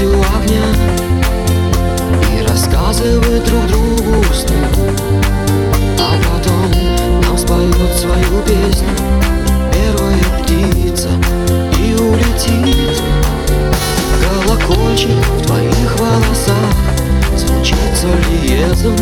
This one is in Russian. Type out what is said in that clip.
скорости у огня И рассказывают друг другу сны А потом нам споют свою песню Первая птица и улетит. Колокольчик в твоих волосах Звучит солиезом